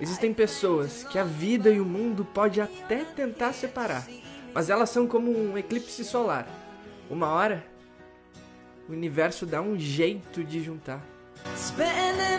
Existem pessoas que a vida e o mundo pode até tentar separar, mas elas são como um eclipse solar. Uma hora, o universo dá um jeito de juntar. Spending